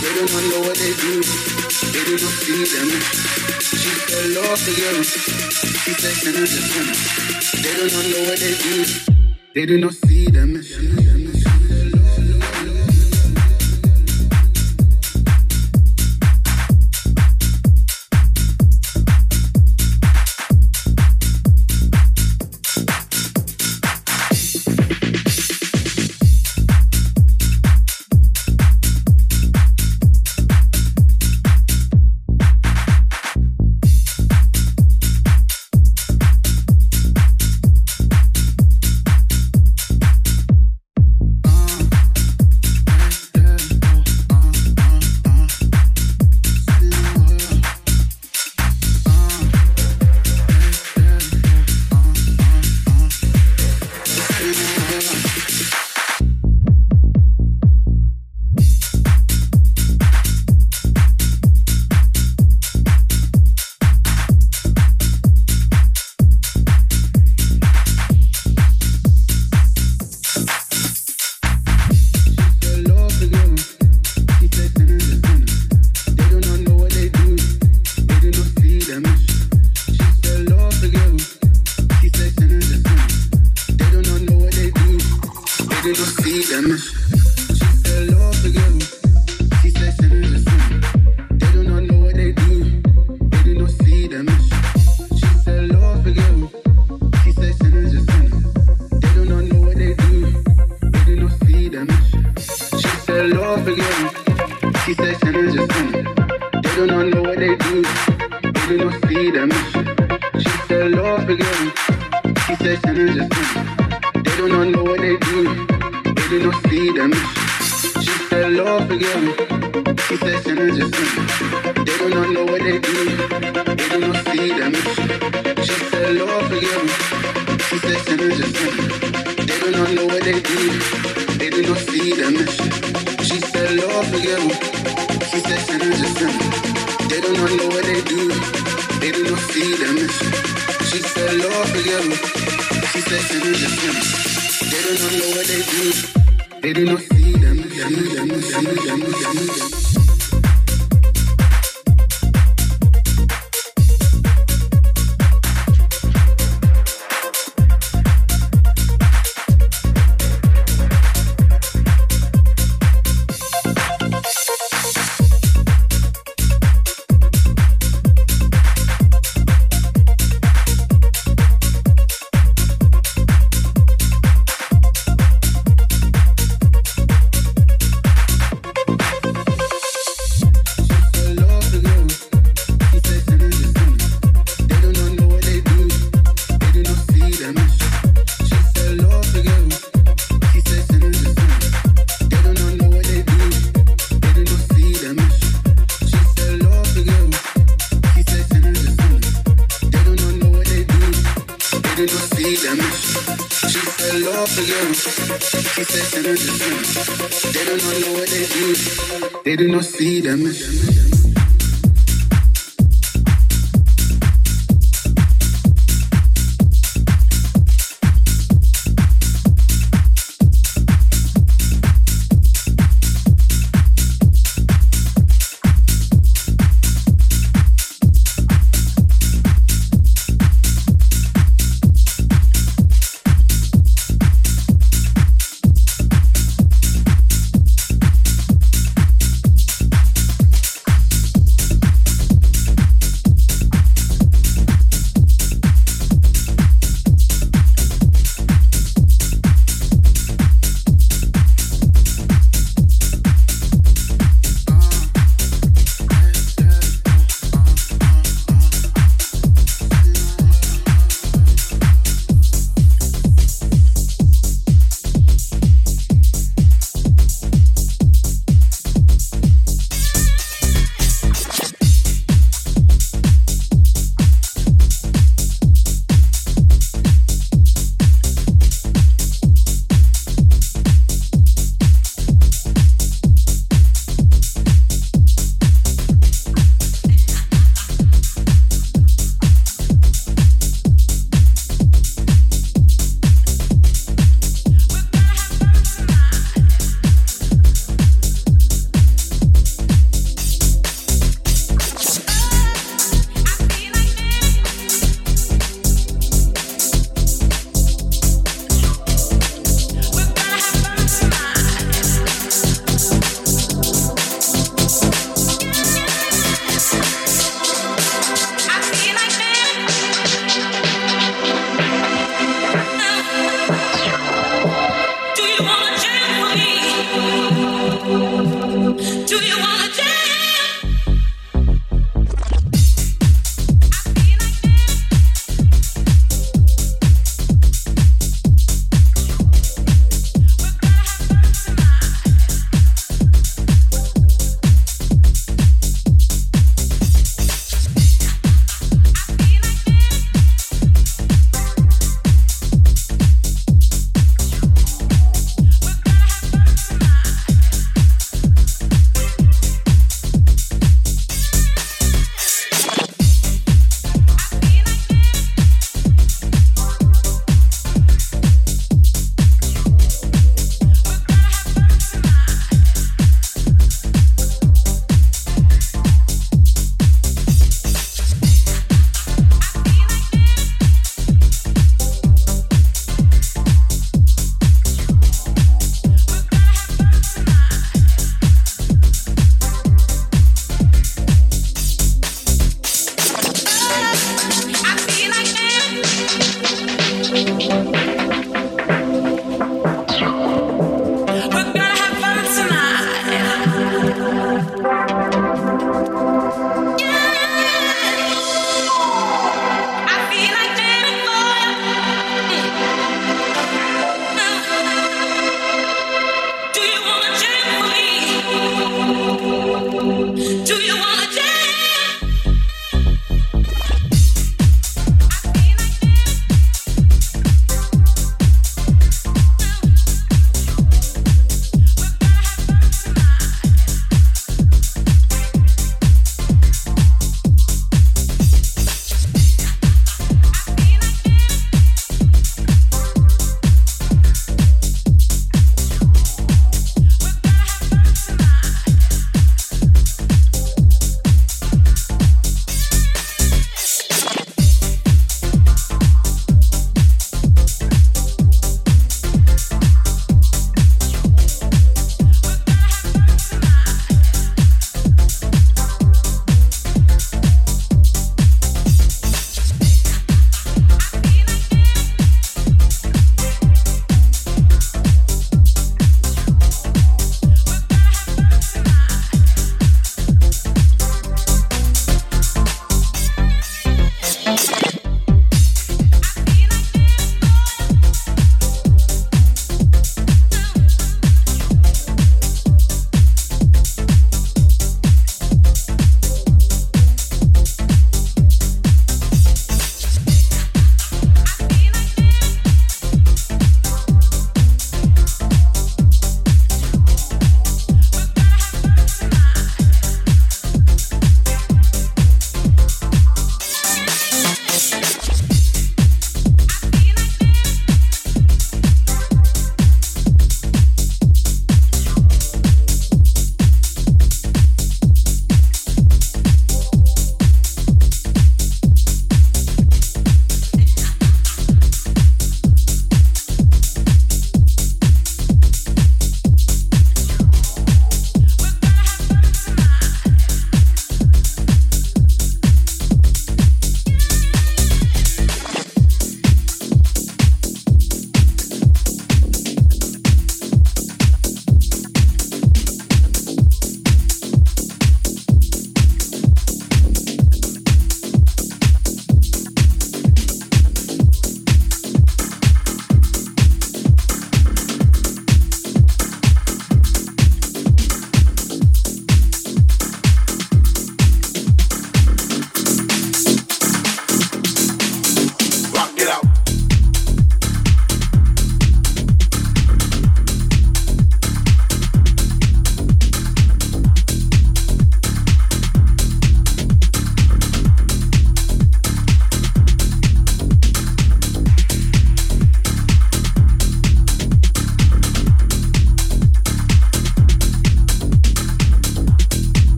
They do not know what they do. They do not see them. She fell She's the love for you. She's the They do not know what they do. They do not see them. confession and just do They do not know what they do. They do not see them. She fell Lord, forgive me. He said, sinners just do They do not know what they do. They do not see them. She fell Lord, forgive me. He said, sinners just do They do not know what they do. They do not see them. She fell Lord, forgive me. He said, sinners just do They do not know what they do. They do not see them. She said, Lord, forgive me to. They do not know what they do. They do not see them, them, them, them, them, them, them. They não not see the.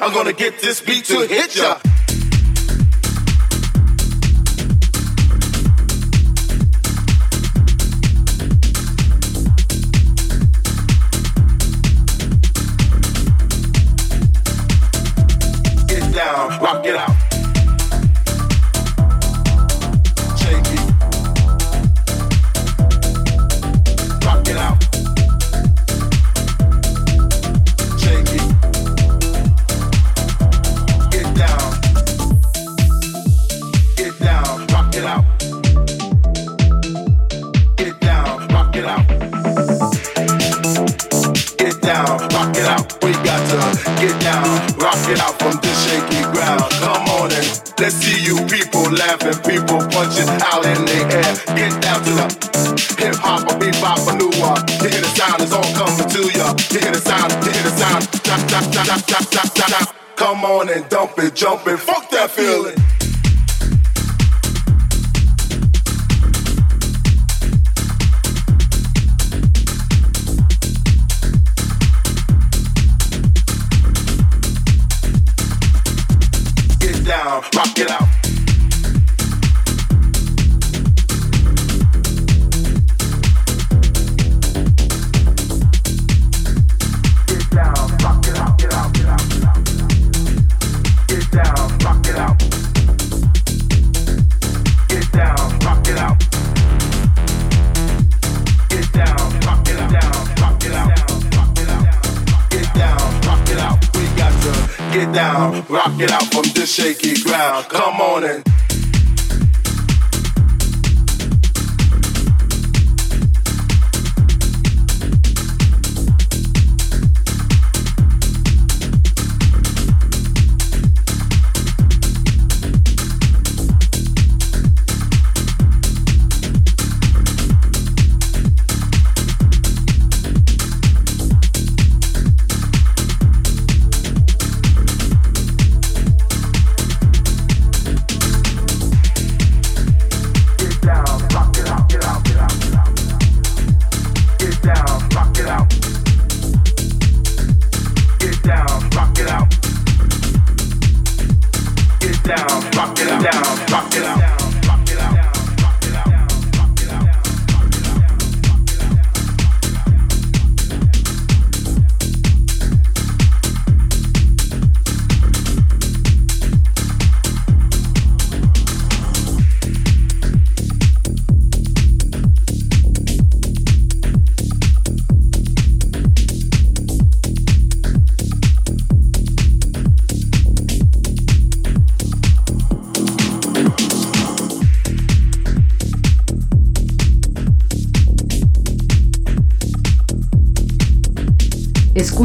I'm gonna get this beat to hit ya. people punching out in the air. Get down to the hip hop or bebop or new. You hear the sound, it's all coming to ya. You hear the sound, you hear the sound. Stop, stop, stop, stop, stop, stop, stop. Come on and dump it, jump it, fuck that feeling. Rock it out from this shaky ground. Come on and